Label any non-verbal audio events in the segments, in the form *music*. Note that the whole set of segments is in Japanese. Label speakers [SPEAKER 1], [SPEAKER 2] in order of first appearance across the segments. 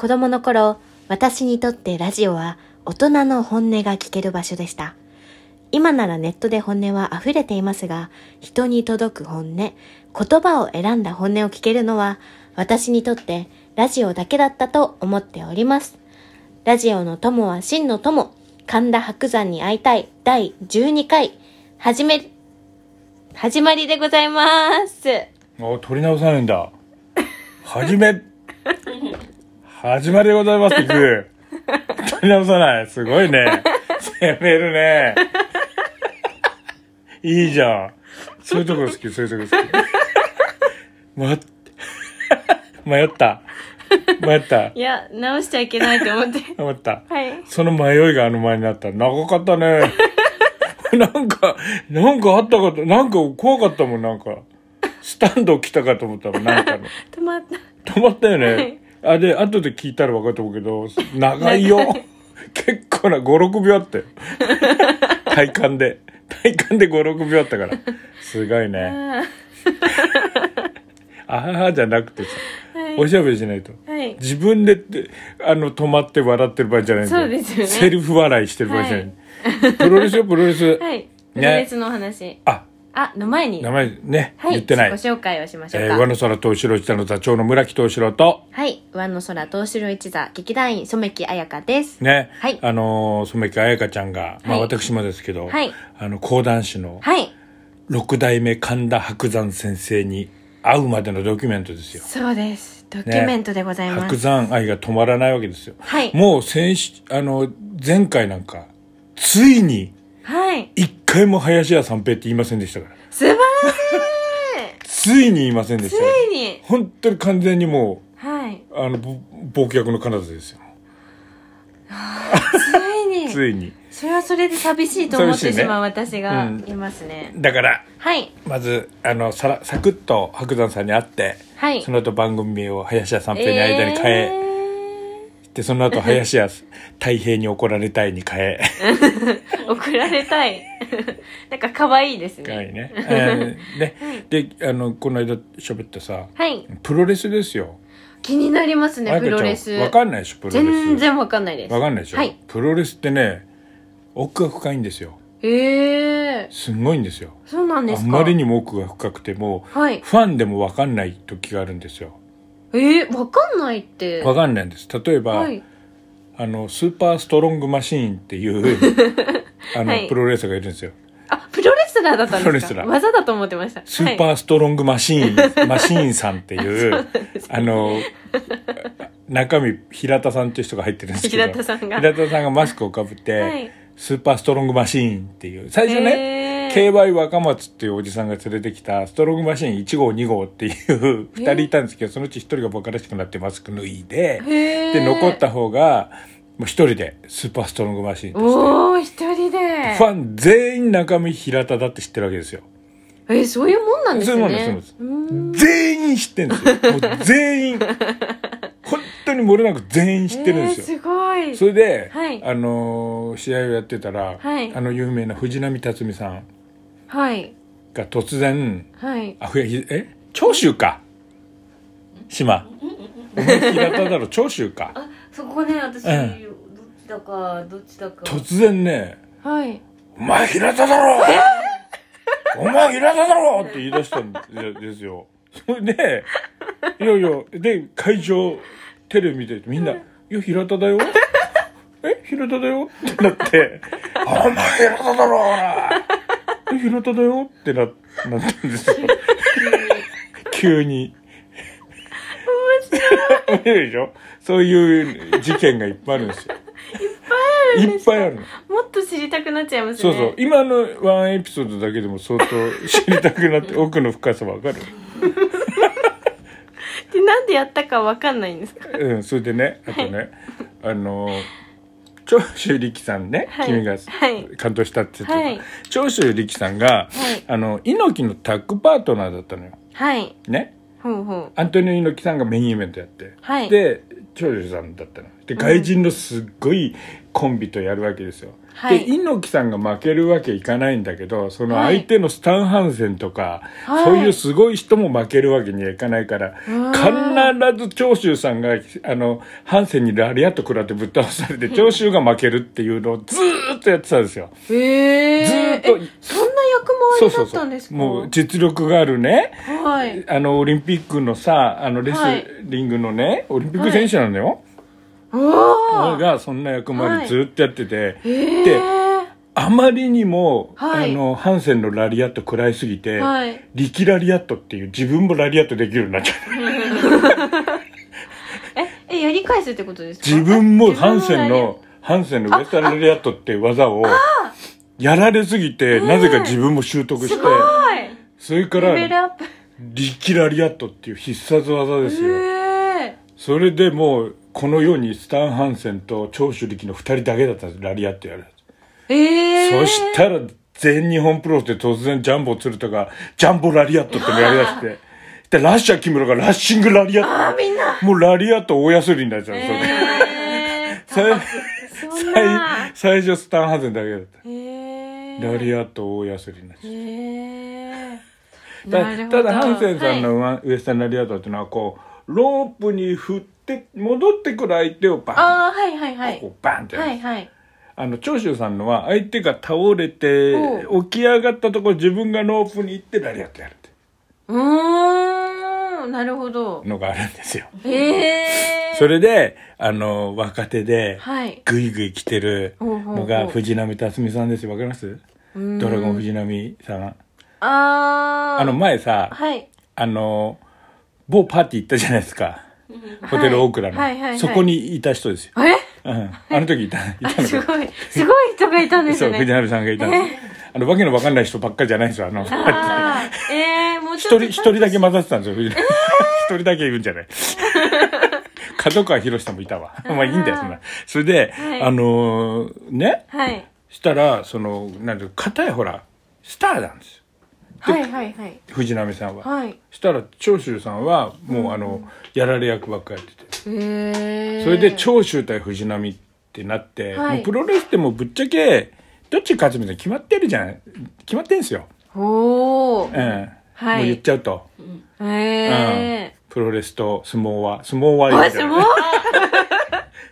[SPEAKER 1] 子供の頃、私にとってラジオは大人の本音が聞ける場所でした。今ならネットで本音は溢れていますが、人に届く本音、言葉を選んだ本音を聞けるのは、私にとってラジオだけだったと思っております。ラジオの友は真の友、神田伯山に会いたい第12回、始め、始まりでございます。
[SPEAKER 2] お取り直さないんだ。はじめ、*laughs* 始まりでございますって言う。取り直さない。すごいね。攻めるね。いいじゃん。そういうとこ好き、そういうとこ好き。ま、迷った。迷った。
[SPEAKER 1] いや、直しちゃいけないと思って。
[SPEAKER 2] 迷った。
[SPEAKER 1] はい。
[SPEAKER 2] その迷いがあの前になった。長かったね。*laughs* なんか、なんかあったかと、なんか怖かったもん、なんか。スタンド来たかと思ったもん、なんかの。*laughs*
[SPEAKER 1] 止まった。
[SPEAKER 2] 止まったよね。
[SPEAKER 1] はい
[SPEAKER 2] あ、で、後で聞いたら分かると思うけど、長いよ。*laughs* 結構な、5、6秒あったよ。*laughs* 体感で。体感で5、6秒あったから。すごいね。
[SPEAKER 1] あ
[SPEAKER 2] ああじゃなくてさ、
[SPEAKER 1] ーはい。
[SPEAKER 2] おしゃべりしないと。
[SPEAKER 1] はい。
[SPEAKER 2] 自分であの、止まって笑ってる場合じゃないんだ
[SPEAKER 1] そうですよね
[SPEAKER 2] セルフ笑いしてる場合じゃない。プロレスよ、プロレス。
[SPEAKER 1] はい。プロレスのお話。
[SPEAKER 2] あ、
[SPEAKER 1] あ、の前に。
[SPEAKER 2] 名前ね、
[SPEAKER 1] はい。
[SPEAKER 2] 言ってない。
[SPEAKER 1] 自己紹介をしましょう
[SPEAKER 2] えー、
[SPEAKER 1] か。
[SPEAKER 2] 上野空と後ろ下の座長の村木と後ろと、
[SPEAKER 1] はい。上の空東城一座劇団員染木彩香です。
[SPEAKER 2] ね、
[SPEAKER 1] はい
[SPEAKER 2] あのー染木彩香ちゃんが、まあ
[SPEAKER 1] はい
[SPEAKER 2] 私もですけど、
[SPEAKER 1] はい
[SPEAKER 2] あの講談師の
[SPEAKER 1] はい。
[SPEAKER 2] 六代目神田伯山先生に会うまでのドキュメントですよ。
[SPEAKER 1] そうです。ドキュメントでございます。
[SPEAKER 2] 伯山愛が止まらないわけですよ。
[SPEAKER 1] はい。
[SPEAKER 2] もう先週、あの、前回なんか、ついに
[SPEAKER 1] はい。
[SPEAKER 2] 一回も林家三平って言いませんでしたから。
[SPEAKER 1] 素晴らし
[SPEAKER 2] ついに言いませんで
[SPEAKER 1] い。つ
[SPEAKER 2] したよ。
[SPEAKER 1] いに。
[SPEAKER 2] 本当に完全にも
[SPEAKER 1] はい。
[SPEAKER 2] う、あの、ぼ暴虐の彼方ですよ。
[SPEAKER 1] ついに。*laughs*
[SPEAKER 2] ついに。
[SPEAKER 1] それはそれで寂しいと思って
[SPEAKER 2] 寂し
[SPEAKER 1] まう私が
[SPEAKER 2] うん
[SPEAKER 1] いますね。
[SPEAKER 2] だから、
[SPEAKER 1] はい。
[SPEAKER 2] まず、あの、さら、サクッと白山さんに会って、
[SPEAKER 1] はい。
[SPEAKER 2] その後番組名を林家三平に間に変え、で、その後林家太平に怒られたいに変え、
[SPEAKER 1] え *laughs* ー送られたい。*laughs* なんか可愛いですね。
[SPEAKER 2] 変えね。*laughs* えーね、で、あの、この間喋ってさ、
[SPEAKER 1] はい。
[SPEAKER 2] プロレスですよ。
[SPEAKER 1] 気になりますね、プロレス。
[SPEAKER 2] わかんないでしょ、プロレス。
[SPEAKER 1] 全然わかんないです。
[SPEAKER 2] わかんないでしょ、
[SPEAKER 1] はい。
[SPEAKER 2] プロレスってね、奥が深いんですよ。
[SPEAKER 1] ええ
[SPEAKER 2] すんごいんですよ。
[SPEAKER 1] そうなんですか
[SPEAKER 2] あんまりにも奥が深くても、
[SPEAKER 1] はい。
[SPEAKER 2] ファンでもわかんない時があるんですよ。
[SPEAKER 1] えー、わかんないって。
[SPEAKER 2] わかんないんです。例えば、
[SPEAKER 1] はい。
[SPEAKER 2] あの、スーパーストロングマシーンっていう、*laughs* あの、
[SPEAKER 1] はい。
[SPEAKER 2] プロレスラーがいるんですよ。
[SPEAKER 1] あ、プロレスラーだったんですか？
[SPEAKER 2] プロレスラー。
[SPEAKER 1] 技だと思ってました。
[SPEAKER 2] スーパ
[SPEAKER 1] ー、
[SPEAKER 2] ーストロングマシーン、*laughs* マシーンさんっていう、*laughs* あの、中身、平田さんっていう人が入ってるんですけど、
[SPEAKER 1] 平田さんが。
[SPEAKER 2] 平田さんがマスクをかぶって、
[SPEAKER 1] はい。
[SPEAKER 2] スーパーストロングマシーンっていう、最初ね、
[SPEAKER 1] へー。
[SPEAKER 2] KY 若松っていうおじさんが連れてきたストロングマシーン1号2号っていう二人いたんですけど、そのうち一人がバカらしくなってマスク脱いで、
[SPEAKER 1] へー。
[SPEAKER 2] で、残った方が、もう一人でスーパーストロングマシーンとして、
[SPEAKER 1] おー、一人で。
[SPEAKER 2] ファン全員中身平田だって知ってるわけですよ。
[SPEAKER 1] えー、そういうもんなんですね。
[SPEAKER 2] そういうもんです全員知ってるんですよ。もう全員。*laughs* 本当に漏れなく全員知ってるんですよ。
[SPEAKER 1] えー、すごい。
[SPEAKER 2] それで、
[SPEAKER 1] はい
[SPEAKER 2] あのー試合をやってたら、
[SPEAKER 1] はい
[SPEAKER 2] あの有名な藤波辰巳さん
[SPEAKER 1] はい。
[SPEAKER 2] が突然、
[SPEAKER 1] はい。
[SPEAKER 2] あ、ふやひ、え？長州か？島。お前平田だろ、長州か？
[SPEAKER 1] あ、そこね、私、
[SPEAKER 2] うん
[SPEAKER 1] どっちだか、どっちだか。
[SPEAKER 2] 突然ね、
[SPEAKER 1] はい。
[SPEAKER 2] お前平田だろお前平田だろって言い出したんですよ。それで、いやいや、で、会場、テレビ見ててみんな、いや、平田だよ。え？平田だよ？ってなって、お前平田だろえ？平田だよ？ってな、なったんですよ。急に。面白いでしょそういう事件がいっぱいあるんですよ。いっぱいあるの。
[SPEAKER 1] もっと知りたくなっちゃいますね。
[SPEAKER 2] そうそう。今のワンエピソードだけでも相当知りたくなって、奥の深さわかる。*laughs*
[SPEAKER 1] で、なんでやったかわかんないんですか？
[SPEAKER 2] うん、それでね、あとね、あの、長州力さんね、
[SPEAKER 1] はい
[SPEAKER 2] 君が
[SPEAKER 1] はい
[SPEAKER 2] 感動したって言ってた、
[SPEAKER 1] はい
[SPEAKER 2] 長州力さんが、
[SPEAKER 1] はい
[SPEAKER 2] あの、猪木のタッグパートナーだったのよ。
[SPEAKER 1] はい。
[SPEAKER 2] ね。
[SPEAKER 1] ほうほう。
[SPEAKER 2] アントニオ猪木さんがメインイベントやって。
[SPEAKER 1] はい
[SPEAKER 2] で、長州さんだったの。一で外人のすっごいコンビとやるわけですよ、
[SPEAKER 1] はい。
[SPEAKER 2] で猪木さんが負けるわけいかないんだけどその
[SPEAKER 1] はい。
[SPEAKER 2] 相手のスタン・ハンセンとか、
[SPEAKER 1] はい。
[SPEAKER 2] そういうすごい人も負けるわけにはいかないから必ず長州さんがあのハンセンにラリアット食らってぶっ倒されて長州が負けるっていうのをずーっとやってたんですよ。
[SPEAKER 1] へえ
[SPEAKER 2] ずーっと。
[SPEAKER 1] えそんな役回りだったんですか？
[SPEAKER 2] もう実力があるね。
[SPEAKER 1] はい。
[SPEAKER 2] あのオリンピックのさあのレス
[SPEAKER 1] はい
[SPEAKER 2] リングのね、オリンピック選手なんだよ、
[SPEAKER 1] おー。
[SPEAKER 2] がそんな役回りずっとやってて、
[SPEAKER 1] へー。
[SPEAKER 2] であまりにも、
[SPEAKER 1] はい。
[SPEAKER 2] あのハンセンのラリアット食らいすぎて、
[SPEAKER 1] はい。
[SPEAKER 2] 力ラリアットっていう自分もラリアットできるようになっちゃう *laughs*
[SPEAKER 1] ええやり返すってことですか？
[SPEAKER 2] 自分もハンセンのハンセンのウエスタンラリアットっていう技をやられすぎてなぜか自分も習得して、
[SPEAKER 1] はい。
[SPEAKER 2] それか
[SPEAKER 1] レベル
[SPEAKER 2] ら
[SPEAKER 1] アップ。
[SPEAKER 2] 力ラリアットっていう必殺技ですよ、それでもうこの世にスタン・ハンセンと長州力の2人だけだったんですラリアットやる。
[SPEAKER 1] ええ
[SPEAKER 2] そしたら全日本プロで突然ジャンボ鶴田がジャンボラリアットってのやりだして。でラッシャー木村がラッシングラリアット。もうラリアット大安売りになっちゃうそれ。で、
[SPEAKER 1] えー、
[SPEAKER 2] 最
[SPEAKER 1] そんな。
[SPEAKER 2] 最最初スタン・ハンセンだけだった。
[SPEAKER 1] へえ
[SPEAKER 2] ラリアット大安売りになっちゃう
[SPEAKER 1] へえ
[SPEAKER 2] たただハンセンさん
[SPEAKER 1] はい
[SPEAKER 2] のウエスタンラリアットっていうのはこうロープに振って戻ってくる相手をバン。
[SPEAKER 1] ああはいはいはい。
[SPEAKER 2] こうバンってやる
[SPEAKER 1] はいはい。
[SPEAKER 2] あの長州さんのは相手が倒れて
[SPEAKER 1] お
[SPEAKER 2] 起き上がったところ自分がロープに行ってラリアットやるって
[SPEAKER 1] うーんなるほど。
[SPEAKER 2] のがあるんですよ。
[SPEAKER 1] へえ。
[SPEAKER 2] それであの若手で
[SPEAKER 1] はい。
[SPEAKER 2] グイグイ来てるのが藤波辰巳さんです。よわかります？ドラゴン藤波さん。
[SPEAKER 1] あー。
[SPEAKER 2] あの前さ
[SPEAKER 1] はい。
[SPEAKER 2] あの某パーティー行ったじゃないですか。ホテルオークラの、
[SPEAKER 1] はい。はい。はい。
[SPEAKER 2] そこにいた人ですよ、
[SPEAKER 1] え
[SPEAKER 2] うん、あの時いたいたの。
[SPEAKER 1] すごい。すごい人がいたんです
[SPEAKER 2] そう
[SPEAKER 1] ね
[SPEAKER 2] 藤波さんがいたの、あのわけのわかんない人ばっかりじゃないんですよあの
[SPEAKER 1] あー。えー、
[SPEAKER 2] 一人、一人だけ混ざってたんですよ、藤波。*laughs* 一人だけいるんじゃない *laughs* 角川博さんもいたわ。まあいいんだよ、そんな。それで、
[SPEAKER 1] はい
[SPEAKER 2] あのーね、
[SPEAKER 1] はい
[SPEAKER 2] したら、その、なんていうか、片やほら、スターなんですよ。
[SPEAKER 1] はいはいはい
[SPEAKER 2] 藤波さんは。
[SPEAKER 1] はい
[SPEAKER 2] したら、長州さんは、もうあの、やられ役ばっかりやってて。
[SPEAKER 1] へえ
[SPEAKER 2] それで、長州対藤波ってなって、
[SPEAKER 1] はい
[SPEAKER 2] もうプロレスってもうぶっちゃけ、どっち勝つみたいな決まってるじゃない決まってんすよ。
[SPEAKER 1] おお
[SPEAKER 2] うん。
[SPEAKER 1] はい。
[SPEAKER 2] もう言っちゃうと。
[SPEAKER 1] へえ
[SPEAKER 2] プロレスと相撲は、相撲は
[SPEAKER 1] あ
[SPEAKER 2] 言うんじゃない。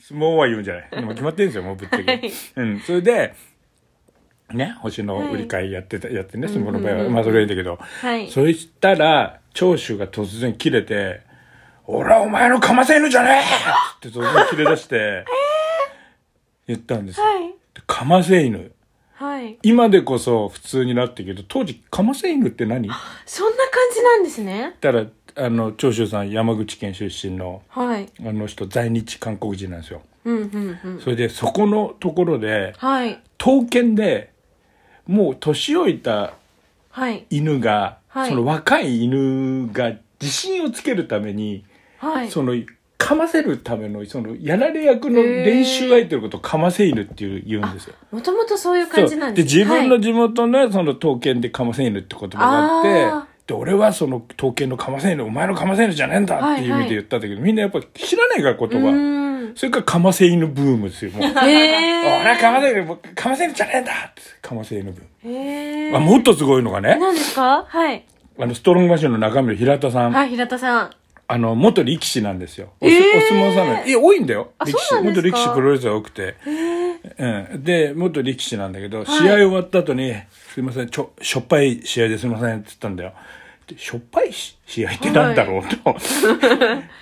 [SPEAKER 2] 相撲？*laughs* は言うんじゃない。もう決まってるんですよ、もうぶっちゃけ。
[SPEAKER 1] はい。
[SPEAKER 2] うん。それで、ね、星の売り買いやってた、やってね、相撲の場合は、まあそれはいいんだけど、
[SPEAKER 1] はい。
[SPEAKER 2] そしたら、長州が突然切れて、俺はお前のかませ犬じゃねえ！って突然切れ出して、言ったんですよ。
[SPEAKER 1] はい。
[SPEAKER 2] でかませ犬。
[SPEAKER 1] はい。
[SPEAKER 2] 今でこそ普通になってるけど、当時かませ犬って何？
[SPEAKER 1] そんな感じなんですね。
[SPEAKER 2] たら、あの、長州さん山口県出身の、
[SPEAKER 1] はい。
[SPEAKER 2] あの人在日韓国人なんですよ。
[SPEAKER 1] うんうんうん。
[SPEAKER 2] それでそこのところで、
[SPEAKER 1] はい。
[SPEAKER 2] 刀剣でもう年老いた
[SPEAKER 1] はい。
[SPEAKER 2] 犬が、
[SPEAKER 1] はい。
[SPEAKER 2] その若い犬が自信をつけるために、
[SPEAKER 1] はい。
[SPEAKER 2] そのかませるためのそのやられ役の練習相手のことをかませ犬っていう言うんですよ。
[SPEAKER 1] もともとそういう感じなん
[SPEAKER 2] で
[SPEAKER 1] です。ねはい
[SPEAKER 2] 自分の地元のその刀剣でかませ犬って言葉があって
[SPEAKER 1] あ
[SPEAKER 2] で俺はその刀剣のかませ犬お前のかませ犬じゃねえんだっていう意味で言ったんだけど、みんなやっぱ知らないから言
[SPEAKER 1] う
[SPEAKER 2] 葉。それからかませ犬ブームですよ。もう。*laughs*
[SPEAKER 1] へえ
[SPEAKER 2] 俺はかませ犬、かませ犬じゃねえんだってかませ犬ブーム。
[SPEAKER 1] へえ
[SPEAKER 2] あもっとすごいのがね、
[SPEAKER 1] 何ですか？はい。
[SPEAKER 2] あの、ストロングマシンの中身の平田さん、
[SPEAKER 1] はい平田さん
[SPEAKER 2] あの、元力士なんですよ。お,、
[SPEAKER 1] えー
[SPEAKER 2] お相撲さんなんいや、多いんだよ。
[SPEAKER 1] あ
[SPEAKER 2] 力士。元力士プロレスラー多くて。うん。で、元力士なんだけど、試合終わった後に、すいません、ちょ、しょっぱい試合ですいませんって言ったんだよ。でしょっぱいし試合ってなんだろうと。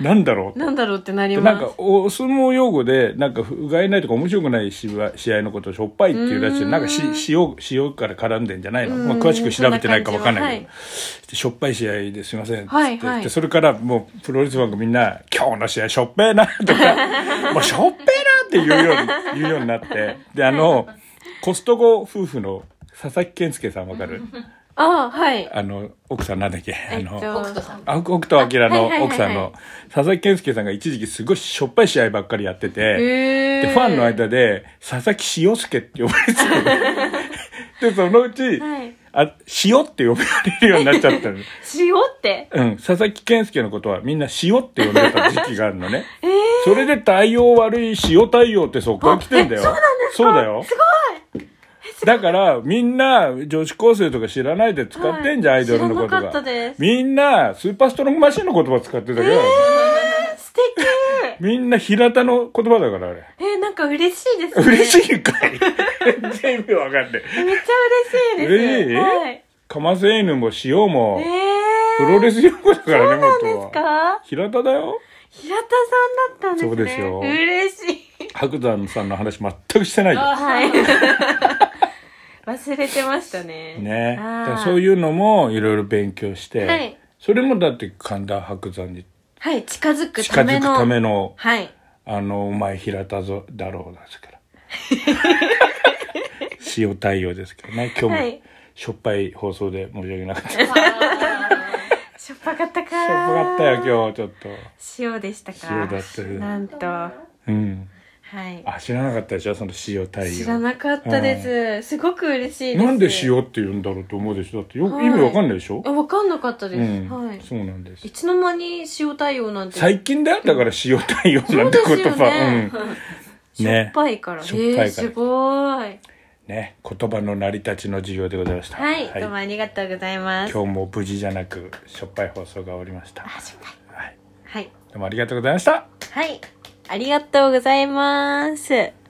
[SPEAKER 2] なんだろう
[SPEAKER 1] なんだろうってなり
[SPEAKER 2] で
[SPEAKER 1] ます。
[SPEAKER 2] なんかお相撲用語でなんか不甲斐ないとか面白くない試合のことをしょっぱいっていうらしいなんかし塩塩から絡んでんじゃないの、まあ、詳しく調べてないか分かんないけど、でしょっぱい試合ですいません。って言って、
[SPEAKER 1] はい。はい
[SPEAKER 2] でそれからもうプロレスファンがみんな「今日の試合しょっぺーな」とか「*laughs* もうしょっぺーな」って言うように言うようになって。であのコストコ夫婦の佐々木健介さんわかる？
[SPEAKER 1] あはい
[SPEAKER 2] あの奥さんなんだっけ？あの、
[SPEAKER 1] えっと
[SPEAKER 3] 北斗さん。
[SPEAKER 2] あ北斗晶の奥さんの佐々木健介さんが一時期すごいしょっぱい試合ばっかりやってて、
[SPEAKER 1] へえ
[SPEAKER 2] でファンの間で佐々木塩介って呼ばれて *laughs* でそのうち、
[SPEAKER 1] はい
[SPEAKER 2] あ、塩って呼ばれるようになっちゃったの。*laughs*
[SPEAKER 1] 塩って？
[SPEAKER 2] うん。佐々木健介のことはみんな塩って呼んでた時期があるのね。それで対応悪い塩対応ってそこから来てんだよ。そうなんですそうだよ。すごいだから、みんな、女子高生とか知らないで使ってんじゃん、アイドルのことがみんな、スーパーストロングマシンの言葉使ってたけど、
[SPEAKER 1] 素敵 *laughs*
[SPEAKER 2] みんな平田の言葉だから、あれ。
[SPEAKER 1] えー、なんか嬉しいですね。
[SPEAKER 2] 嬉しいかい全然意味わかんない。
[SPEAKER 1] めっちゃ嬉しいです。
[SPEAKER 2] 嬉しい？
[SPEAKER 1] はい。
[SPEAKER 2] かませ犬も塩も
[SPEAKER 1] え、ー。
[SPEAKER 2] プロレス用語だからね、元は。
[SPEAKER 1] か？
[SPEAKER 2] 平田だよ。
[SPEAKER 1] 平田さんだったんですね。
[SPEAKER 2] そうですよ
[SPEAKER 1] 嬉しい。
[SPEAKER 2] 白山さんの話全くしてないじゃん。
[SPEAKER 1] はい。*laughs* 忘れてましたね。
[SPEAKER 2] ね。だそういうのもいろいろ勉強して、
[SPEAKER 1] はい
[SPEAKER 2] それもだって神田伯山に
[SPEAKER 1] はい、近づく
[SPEAKER 2] 近
[SPEAKER 1] ための。
[SPEAKER 2] づくための、
[SPEAKER 1] はい。
[SPEAKER 2] あの、お前平田ぞだろうですから。塩対応ですけどね。今日も、
[SPEAKER 1] はい
[SPEAKER 2] しょっぱい放送で申し訳なかった。しょっ
[SPEAKER 1] しょっぱかったか
[SPEAKER 2] ぱかったよ、今日、ちょっと。
[SPEAKER 1] 塩でしたか
[SPEAKER 2] 塩だったよ
[SPEAKER 1] なんと。は
[SPEAKER 2] うん。
[SPEAKER 1] い。
[SPEAKER 2] あ、知らなかったでしょ、その塩対応。
[SPEAKER 1] 知らなかったです。すごく嬉しいです。
[SPEAKER 2] なんで塩って言うんだろうと思うでしょ？だってよ、
[SPEAKER 1] はい
[SPEAKER 2] 意味わかんないでしょ？
[SPEAKER 1] あ、わかんなかったです。
[SPEAKER 2] うん、
[SPEAKER 1] はい。
[SPEAKER 2] そうなんです
[SPEAKER 1] い。つの間に塩対応なんて。
[SPEAKER 2] 最近だよ、だから塩対応なんて言葉。
[SPEAKER 1] ね。
[SPEAKER 2] うん。
[SPEAKER 1] しょっ
[SPEAKER 2] ね。
[SPEAKER 1] ぱいから。
[SPEAKER 2] しょっぱいから
[SPEAKER 1] えーすごい。
[SPEAKER 2] ね。言葉の成り立ちの授業でございました。
[SPEAKER 1] はい、どうもありがとうございます。
[SPEAKER 2] 今日も無事じゃなく、しょっぱい放送が終わりました。はい。
[SPEAKER 1] はい。
[SPEAKER 2] どうもありがとうございました。
[SPEAKER 1] はい。ありがとうございます。